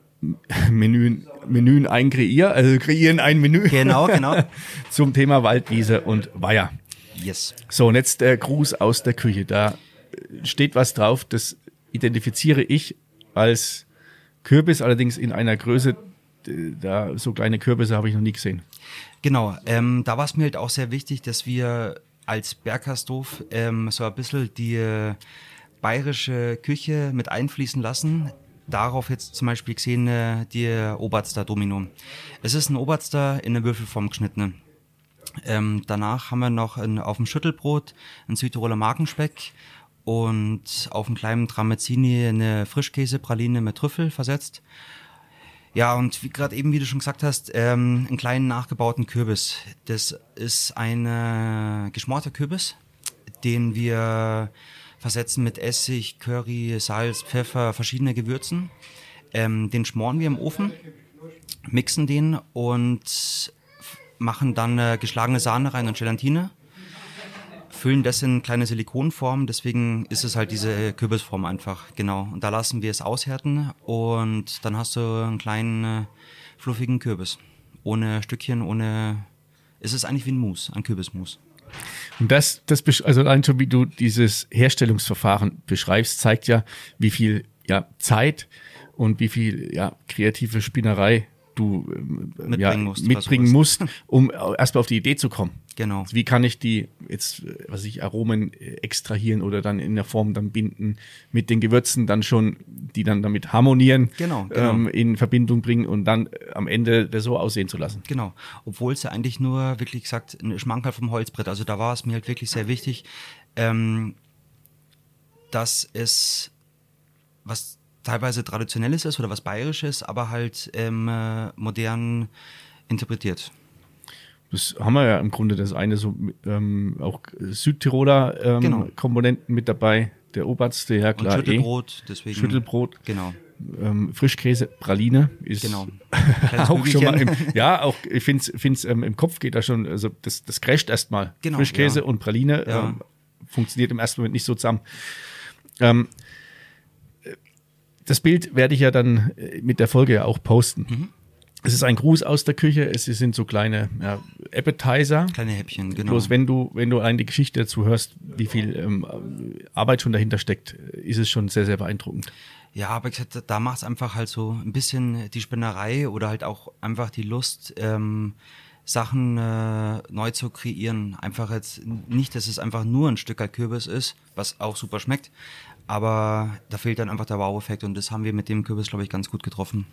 Menüen, Menüen ein Kreier, also kreieren ein Menü Genau, genau. zum Thema Waldwiese und Weiher. Yes. So, und jetzt der Gruß aus der Küche. Da steht was drauf, das identifiziere ich als Kürbis, allerdings in einer Größe, da so kleine Kürbisse habe ich noch nie gesehen. Genau, ähm, da war es mir halt auch sehr wichtig, dass wir als Bergkasthof ähm, so ein bisschen die äh, bayerische Küche mit einfließen lassen. Darauf jetzt zum Beispiel gesehen äh, die Oberster Domino. Es ist ein Oberster in eine Würfelform geschnitten. Ähm, danach haben wir noch ein, auf dem Schüttelbrot ein Südtiroler Markenspeck und auf einem kleinen Tramezzini eine Frischkäsepraline mit Trüffel versetzt. Ja, und wie gerade eben, wie du schon gesagt hast, ähm, einen kleinen nachgebauten Kürbis. Das ist ein äh, geschmorter Kürbis, den wir versetzen mit Essig, Curry, Salz, Pfeffer, verschiedene Gewürzen. Ähm, den schmoren wir im Ofen, mixen den und machen dann äh, geschlagene Sahne rein und Gelatine. Füllen das in kleine Silikonform, deswegen ist es halt diese Kürbisform einfach, genau. Und da lassen wir es aushärten und dann hast du einen kleinen äh, fluffigen Kürbis. Ohne Stückchen, ohne. Es ist eigentlich wie ein Mus, ein Kürbismus. Und das, das, also allein schon wie du dieses Herstellungsverfahren beschreibst, zeigt ja, wie viel ja, Zeit und wie viel ja, kreative Spinnerei du ähm, Mitbringen ja, musst, mitbringen musst, um erstmal auf die Idee zu kommen. Genau. Wie kann ich die jetzt, was ich, Aromen äh, extrahieren oder dann in der Form dann binden mit den Gewürzen dann schon, die dann damit harmonieren, Genau, genau. Ähm, in Verbindung bringen und dann äh, am Ende das so aussehen zu lassen. Genau. Obwohl es ja eigentlich nur, wirklich gesagt, ein Schmankerl vom Holzbrett. Also da war es mir halt wirklich sehr wichtig, ähm, dass es was teilweise traditionelles ist oder was bayerisches, aber halt ähm, äh, modern interpretiert. Das haben wir ja im Grunde das eine so ähm, auch Südtiroler ähm, Genau. Komponenten mit dabei. Der Oberste, ja Und klar. Schüttelbrot, deswegen. Eh. Schüttelbrot, Genau, ähm, Frischkäse, Praline ist genau. Auch schon mal im, ja, auch ich finde es ähm, im Kopf geht da schon, also das, das crasht erstmal. Genau, Frischkäse ja. und Praline Ja. ähm, funktioniert im ersten Moment nicht so zusammen. Ähm, äh, das Bild werde ich ja dann äh, mit der Folge ja auch posten. Mhm. Es ist ein Gruß aus der Küche, es sind so kleine ja, Appetizer. Kleine Häppchen, genau. Bloß wenn du, wenn du die Geschichte dazu hörst, wie viel ähm, Arbeit schon dahinter steckt, ist es schon sehr, sehr beeindruckend. Ja, aber ich gesagt, da macht es einfach halt so ein bisschen die Spinnerei oder halt auch einfach die Lust, ähm, Sachen äh, neu zu kreieren. Einfach jetzt nicht, dass es einfach nur ein Stück Kürbis ist, was auch super schmeckt, aber da fehlt dann einfach der Wow-Effekt und das haben wir mit dem Kürbis, glaube ich, ganz gut getroffen.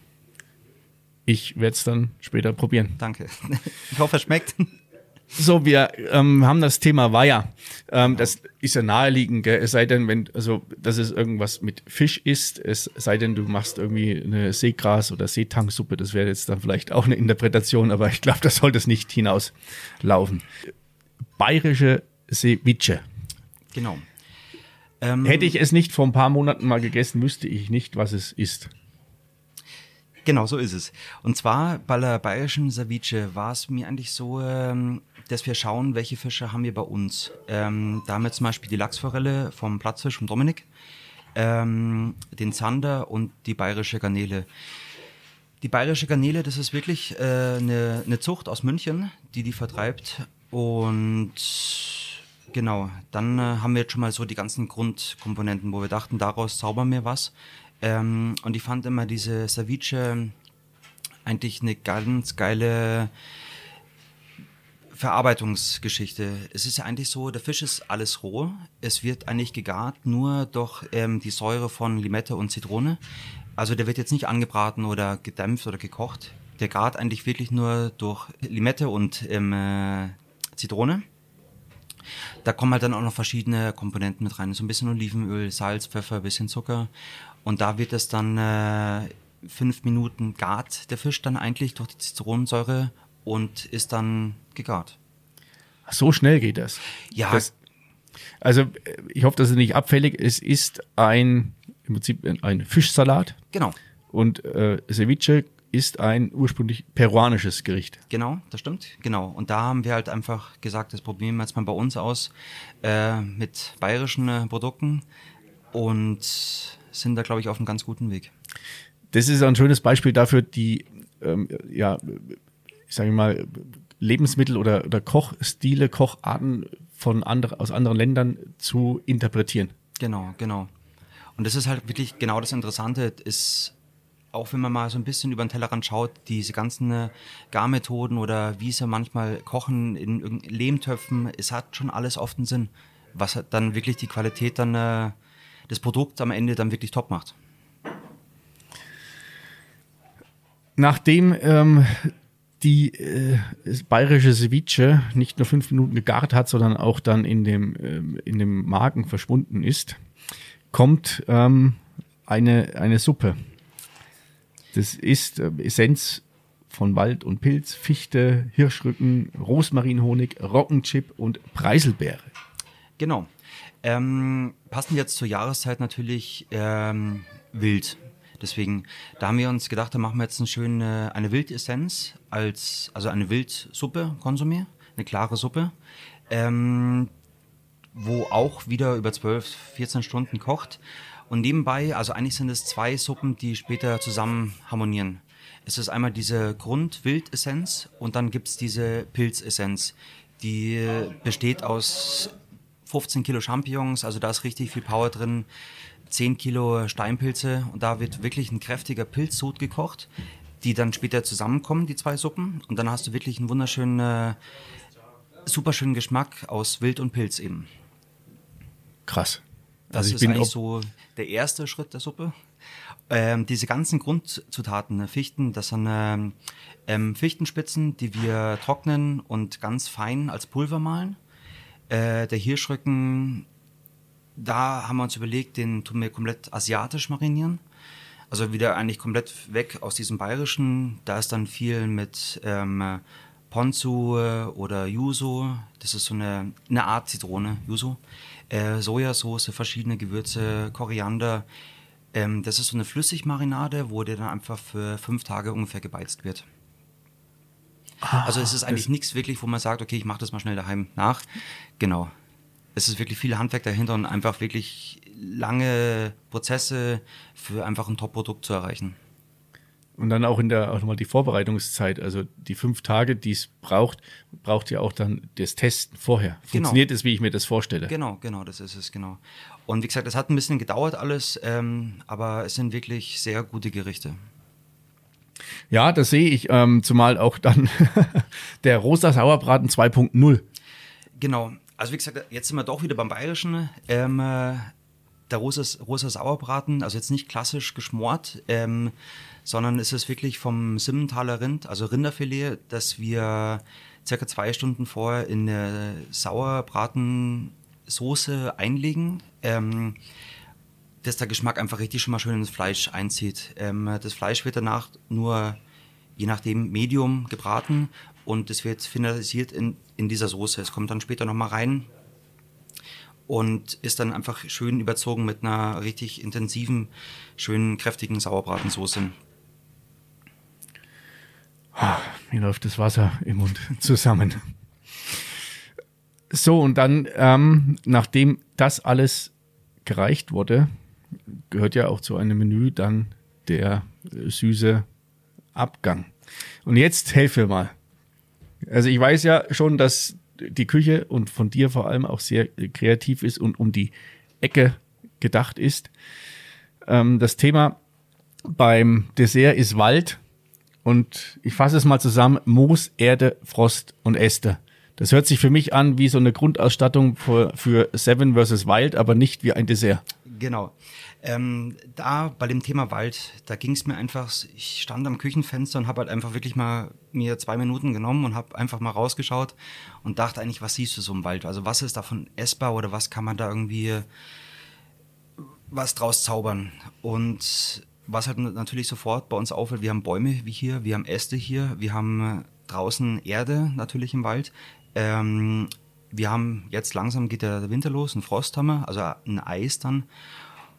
Ich werde es dann später probieren. Danke. Ich hoffe, es schmeckt. So, wir ähm, haben das Thema Weiher. Ähm, das ist ja naheliegend, gell? es sei denn, wenn, also, dass es irgendwas mit Fisch ist, es sei denn, du machst irgendwie eine Seegras- oder Seetanksuppe, das wäre jetzt dann vielleicht auch eine Interpretation, aber ich glaube, das sollte es nicht hinauslaufen. Bayerische Ceviche. Genau. Ähm, Hätte ich es nicht vor ein paar Monaten mal gegessen, wüsste ich nicht, was es ist. Genau, so ist es. Und zwar bei der bayerischen Ceviche war es mir eigentlich so, ähm, dass wir schauen, welche Fische haben wir bei uns. Ähm, da haben wir zum Beispiel die Lachsforelle vom Platzfisch vom Dominik, ähm, den Zander und die bayerische Garnele. Die bayerische Garnele, das ist wirklich äh, eine, eine Zucht aus München, die die vertreibt. Und genau, dann äh, haben wir jetzt schon mal so die ganzen Grundkomponenten, wo wir dachten, daraus zaubern wir was. Ähm, und ich fand immer diese Ceviche eigentlich eine ganz geile Verarbeitungsgeschichte. Es ist ja eigentlich so, der Fisch ist alles roh. Es wird eigentlich gegart, nur durch ähm, die Säure von Limette und Zitrone. Also der wird jetzt nicht angebraten oder gedämpft oder gekocht. Der gart eigentlich wirklich nur durch Limette und ähm, äh, Zitrone. Da kommen halt dann auch noch verschiedene Komponenten mit rein. So ein bisschen Olivenöl, Salz, Pfeffer, bisschen Zucker. Und da wird es dann äh, fünf Minuten gart, der Fisch dann eigentlich durch die Zitronensäure und ist dann gegart. So schnell geht das. Ja. Das, also ich hoffe, das ist nicht abfällig. Es ist ein im Prinzip ein Fischsalat. Genau. Und äh, Ceviche ist ein ursprünglich peruanisches Gericht. Genau, das stimmt. Genau. Und da haben wir halt einfach gesagt, das probieren wir jetzt mal bei uns aus äh, mit bayerischen äh, Produkten und sind da, glaube ich, auf einem ganz guten Weg. Das ist ein schönes Beispiel dafür, die, ähm, ja, ich sage mal, Lebensmittel oder, oder Kochstile, Kocharten von andre, aus anderen Ländern zu interpretieren. Genau, genau. Und das ist halt wirklich genau das Interessante, ist auch wenn man mal so ein bisschen über den Tellerrand schaut, diese ganzen äh, Garmethoden oder wie sie manchmal kochen in Lehmtöpfen, es hat schon alles oft einen Sinn, was dann wirklich die Qualität dann äh, des Produkts am Ende dann wirklich top macht. Nachdem ähm, die äh, bayerische Ceviche nicht nur fünf Minuten gegart hat, sondern auch dann in dem, ähm, in dem Magen verschwunden ist, kommt ähm, eine, eine Suppe. Das ist äh, Essenz von Wald und Pilz, Fichte, Hirschrücken, Rosmarinhonig, Roggenchip und Preiselbeere. Genau. Ähm, passen jetzt zur Jahreszeit natürlich ähm, wild. Deswegen, da haben wir uns gedacht, da machen wir jetzt eine schöne, eine Wildessenz als, also eine Wildsuppe konsumieren, eine klare Suppe, ähm, wo auch wieder über 12, 14 Stunden kocht. Und nebenbei, also eigentlich sind es zwei Suppen, die später zusammen harmonieren. Es ist einmal diese Grundwildessenz und dann gibt es diese Pilzessenz, die besteht aus 15 Kilo Champignons, also da ist richtig viel Power drin, 10 Kilo Steinpilze und da wird wirklich ein kräftiger Pilzsud gekocht, die dann später zusammenkommen, die zwei Suppen. Und dann hast du wirklich einen wunderschönen, äh, super schönen Geschmack aus Wild und Pilz eben. Krass. Das also ist eigentlich so der erste Schritt der Suppe. Ähm, diese ganzen Grundzutaten, ne, Fichten, das sind ähm, ähm, Fichtenspitzen, die wir trocknen und ganz fein als Pulver mahlen. Äh, der Hirschrücken, da haben wir uns überlegt, den tun wir komplett asiatisch marinieren. Also wieder eigentlich komplett weg aus diesem bayerischen. Da ist dann viel mit ähm, Ponzu oder Yuzu. Das ist so eine, eine Art Zitrone, Yuzu. Äh, Sojasauce, verschiedene Gewürze, Koriander. Ähm, das ist so eine Flüssigmarinade, wo der dann einfach für fünf Tage ungefähr gebeizt wird. Ah, also es ist eigentlich nichts wirklich, wo man sagt, okay, ich mache das mal schnell daheim nach. Genau. Es ist wirklich viel Handwerk dahinter und einfach wirklich lange Prozesse für einfach ein Top-Produkt zu erreichen. Und dann auch in der auch nochmal die Vorbereitungszeit, also die fünf Tage, die es braucht, braucht ja auch dann das Testen vorher. Genau. Funktioniert genau. es, wie ich mir das vorstelle? Genau, genau, das ist es, genau. Und wie gesagt, es hat ein bisschen gedauert alles, ähm, aber es sind wirklich sehr gute Gerichte. Ja, das sehe ich, ähm, zumal auch dann der rosa Sauerbraten 2.0. Genau. Also wie gesagt, jetzt sind wir doch wieder beim Bayerischen. Ähm, äh, der rosa, rosa Sauerbraten, also jetzt nicht klassisch geschmort, ähm, sondern es ist wirklich vom Simmentaler Rind, also Rinderfilet, das wir circa zwei Stunden vorher in eine Sauerbratensoße einlegen. Ähm, dass der Geschmack einfach richtig schon mal schön ins Fleisch einzieht. Ähm, das Fleisch wird danach nur, je nachdem, Medium gebraten und es wird finalisiert in, in dieser Soße. Es kommt dann später nochmal rein und ist dann einfach schön überzogen mit einer richtig intensiven, schönen, kräftigen Sauerbratensoße. Ah, mir läuft das Wasser im Mund zusammen. So, und dann, ähm, nachdem das alles gereicht wurde, gehört ja auch zu einem Menü dann der äh, süße Abgang. Und jetzt helfe mal. Also ich weiß ja schon, dass die Küche und von dir vor allem auch sehr kreativ ist und um die Ecke gedacht ist. Ähm, das Thema beim Dessert ist Wald und ich fasse es mal zusammen, Moos, Erde, Frost und Äste. Das hört sich für mich an wie so eine Grundausstattung für, für Seven vs. Wild, aber nicht wie ein Dessert. Genau. Ähm, da bei dem Thema Wald, da ging es mir einfach, ich stand am Küchenfenster und habe halt einfach wirklich mal mir zwei Minuten genommen und habe einfach mal rausgeschaut und dachte eigentlich, was siehst du so im Wald? Also was ist davon essbar oder was kann man da irgendwie was draus zaubern? Und was halt natürlich sofort bei uns auffällt, wir haben Bäume wie hier, wir haben Äste hier, wir haben draußen Erde natürlich im Wald. Ähm, wir haben jetzt langsam geht der Winter los, ein Frost haben wir, also ein Eis dann.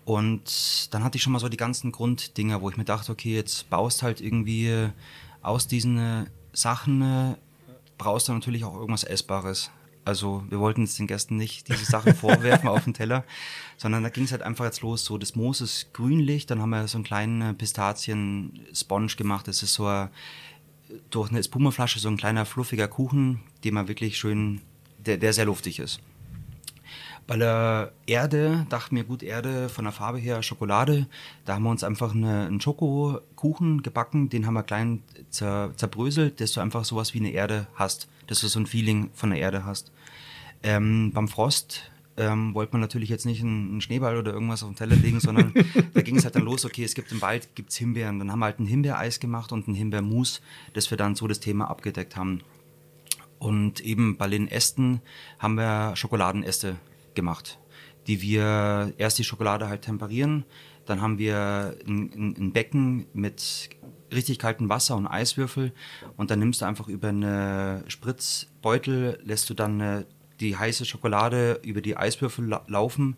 Und dann hatte ich schon mal so die ganzen Grunddinger, wo ich mir dachte, okay, jetzt baust halt irgendwie aus diesen äh, Sachen, äh, brauchst du natürlich auch irgendwas Essbares. Also wir wollten jetzt den Gästen nicht diese Sachen vorwerfen auf den Teller, sondern da ging es halt einfach jetzt los. So das Moos ist grünlich, dann haben wir so einen kleinen äh, Pistazien-Sponge gemacht. Das ist so ein, durch eine Espuma-Flasche so ein kleiner fluffiger Kuchen, den man wirklich schön, der, der sehr luftig ist. Bei der Erde dachten wir, gut, Erde von der Farbe her Schokolade. Da haben wir uns einfach eine, einen Schokokuchen gebacken, den haben wir klein zer, zerbröselt, dass du einfach sowas wie eine Erde hast, dass du so ein Feeling von der Erde hast. Ähm, beim Frost ähm, wollte man natürlich jetzt nicht einen, einen, Schneeball oder irgendwas auf den Teller legen, sondern da ging es halt dann los, okay, es gibt im Wald gibt's Himbeeren. Dann haben wir halt ein Himbeereis gemacht und ein Himbeermus, dass wir dann so das Thema abgedeckt haben. Und eben bei den Ästen haben wir Schokoladenäste gemacht, die wir erst die Schokolade halt temperieren, dann haben wir ein, ein Becken mit richtig kaltem Wasser und Eiswürfel und dann nimmst du einfach über eine Spritzbeutel, lässt du dann äh, die heiße Schokolade über die Eiswürfel la laufen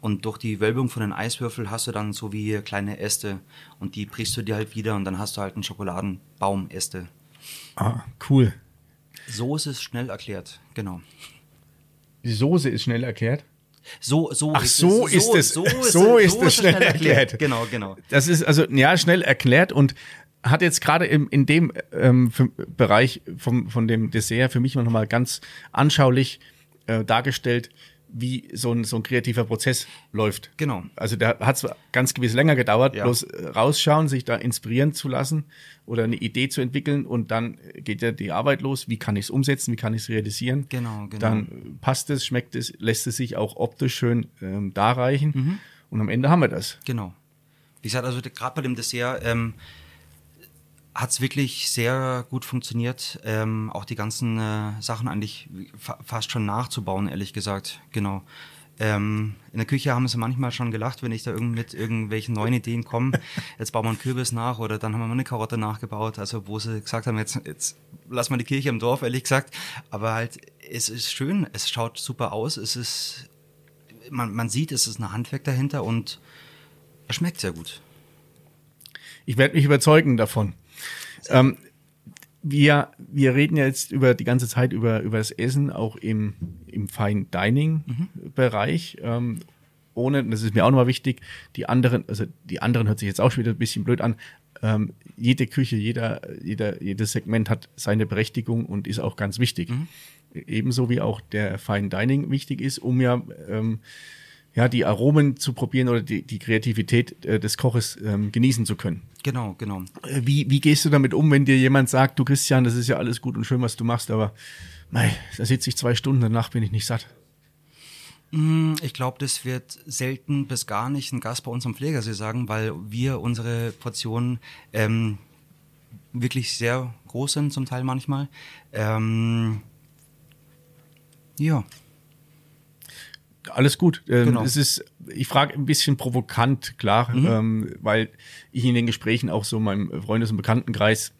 und durch die Wölbung von den Eiswürfeln hast du dann so wie kleine Äste und die brichst du dir halt wieder und dann hast du halt einen Schokoladenbaumäste. Ah, cool. So ist schnell erklärt, genau. Die Soße ist schnell erklärt. So, so Ach, so ist es. So, ist, so ist es schnell, schnell erklärt. erklärt. Genau, genau. Das ist also, ja, schnell erklärt und hat jetzt gerade in, in dem ähm, Bereich vom, von dem Dessert für mich noch mal ganz anschaulich äh, dargestellt, wie so ein, so ein kreativer Prozess läuft. Genau. Also der hat zwar ganz gewiss länger gedauert, ja. bloß äh, rausschauen, sich da inspirieren zu lassen oder eine Idee zu entwickeln und dann geht ja die Arbeit los. Wie kann ich es umsetzen? Wie kann ich es realisieren? Genau, genau. Dann passt es, schmeckt es, lässt es sich auch optisch schön ähm, darreichen mhm. und am Ende haben wir das. Genau. Wie gesagt, also gerade bei dem Dessert ähm, hat es wirklich sehr gut funktioniert, ähm, auch die ganzen äh, Sachen eigentlich fa fast schon nachzubauen, ehrlich gesagt. Genau. Ähm, in der Küche haben sie manchmal schon gelacht, wenn ich da irgend mit irgendwelchen neuen Ideen komme. Jetzt bauen wir einen Kürbis nach oder dann haben wir mal eine Karotte nachgebaut. Also wo sie gesagt haben, jetzt, jetzt lass mal die Kirche im Dorf, ehrlich gesagt. Aber halt, es ist schön, es schaut super aus, es ist, man, man sieht, es ist ein Handwerk dahinter und es schmeckt sehr gut. Ich werde mich überzeugen davon. Ähm, wir, wir reden ja jetzt über die ganze Zeit über, über das Essen, auch im, im Fine Dining mhm. Bereich. Ähm, ohne, das ist mir auch nochmal wichtig, die anderen, also die anderen hört sich jetzt auch schon wieder ein bisschen blöd an. Ähm, jede Küche, jeder, jeder, jedes Segment hat seine Berechtigung und ist auch ganz wichtig. Mhm. Ebenso wie auch der Fine Dining wichtig ist, um ja ähm, ja, die Aromen zu probieren oder die, die Kreativität äh, des Koches ähm, genießen zu können. Genau, genau. Äh, wie, wie gehst du damit um, wenn dir jemand sagt, du Christian, das ist ja alles gut und schön, was du machst, aber mei, da sitze ich zwei Stunden, danach bin ich nicht satt. Mm, ich glaube, das wird selten bis gar nicht ein Gast bei uns am Pflegersee sagen, weil wir unsere Portionen ähm, wirklich sehr groß sind zum Teil manchmal. Ähm, ja. Alles gut. Ähm, Genau. Es ist, ich frage ein bisschen provokant, klar, Mhm. ähm, weil ich in den Gesprächen auch so in meinem Freundes- und Bekanntenkreis,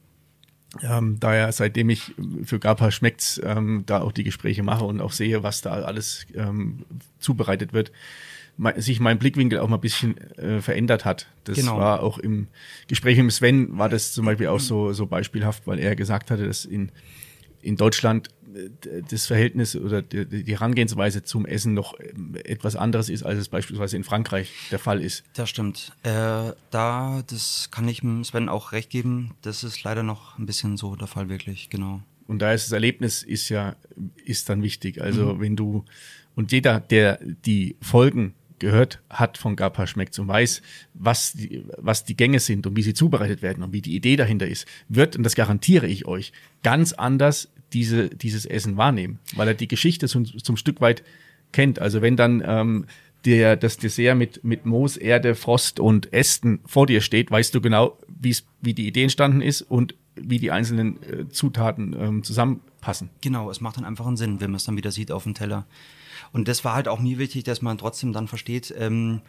ähm, da ja seitdem ich für Gapa schmeckt's, ähm, da auch die Gespräche mache und auch sehe, was da alles ähm, zubereitet wird, me- sich mein Blickwinkel auch mal ein bisschen äh, verändert hat. Das Genau. war auch im Gespräch mit Sven war das zum Beispiel auch so, so beispielhaft, weil er gesagt hatte, dass in in Deutschland das Verhältnis oder die, Herangehensweise zum Essen noch ähm, etwas anderes ist, als es beispielsweise in Frankreich der Fall ist. Das stimmt. Äh, da, das kann ich Sven auch recht geben. Das ist leider noch ein bisschen so der Fall, wirklich, genau. Und da ist das Erlebnis ist ja ist dann wichtig. Also wenn du und jeder, der die Folgen gehört hat von Gapa schmeckt und weiß, was die, was die Gänge sind und wie sie zubereitet werden und wie die Idee dahinter ist, wird, und das garantiere ich euch, ganz anders diese, dieses Essen wahrnehmen, weil er die Geschichte zum, zum Stück weit kennt. Also wenn dann ähm, der, das Dessert mit, mit Moos, Erde, Frost und Ästen vor dir steht, weißt du genau, wie die Idee entstanden ist und wie die einzelnen äh, Zutaten ähm, zusammenpassen. Genau, es macht dann einfach einen Sinn, wenn man es dann wieder sieht auf dem Teller. Und das war halt auch mir wichtig, dass man trotzdem dann versteht, ähm,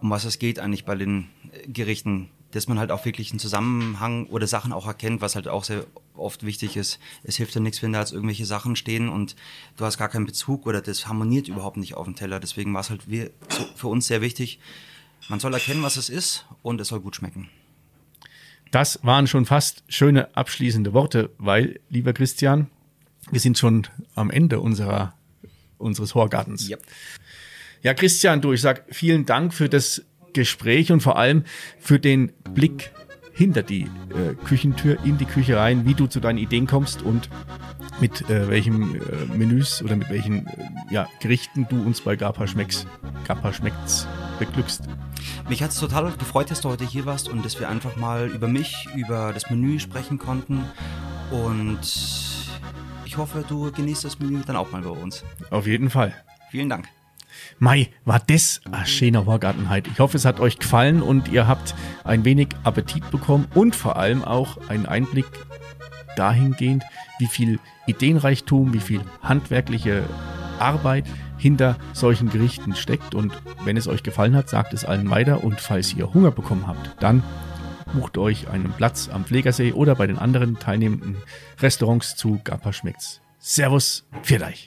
um was es geht eigentlich bei den äh, Gerichten. Dass man halt auch wirklich einen Zusammenhang oder Sachen auch erkennt, was halt auch sehr oft wichtig ist. Es hilft ja nichts, wenn da jetzt irgendwelche Sachen stehen und du hast gar keinen Bezug oder das harmoniert überhaupt nicht auf dem Teller. Deswegen war es halt wir, so, für uns sehr wichtig, man soll erkennen, was es ist und es soll gut schmecken. Das waren schon fast schöne abschließende Worte, weil, lieber Christian, wir sind schon am Ende unserer, unseres Horgartens. Ja, Christian, du, ich sag vielen Dank für das Gespräch und vor allem für den Blick hinter die äh, Küchentür, in die Küche rein, wie du zu deinen Ideen kommst und mit äh, welchen äh, Menüs oder mit welchen äh, ja, Gerichten du uns bei Gapa Schmecks, Gapa Schmeckt's beglückst. Mich hat es total gefreut, dass du heute hier warst und dass wir einfach mal über mich, über das Menü sprechen konnten. Und ich hoffe, du genießt das Menü dann auch mal bei uns. Auf jeden Fall. Vielen Dank. Mai, war das ein schöner Horgartenheit. Ich hoffe, es hat euch gefallen und ihr habt ein wenig Appetit bekommen und vor allem auch einen Einblick dahingehend, wie viel Ideenreichtum, wie viel handwerkliche Arbeit hinter solchen Gerichten steckt. Und wenn es euch gefallen hat, sagt es allen weiter. Und falls ihr Hunger bekommen habt, dann bucht euch einen Platz am Pflegersee oder bei den anderen teilnehmenden Restaurants zu Gapa schmeckt's. Servus, für euch.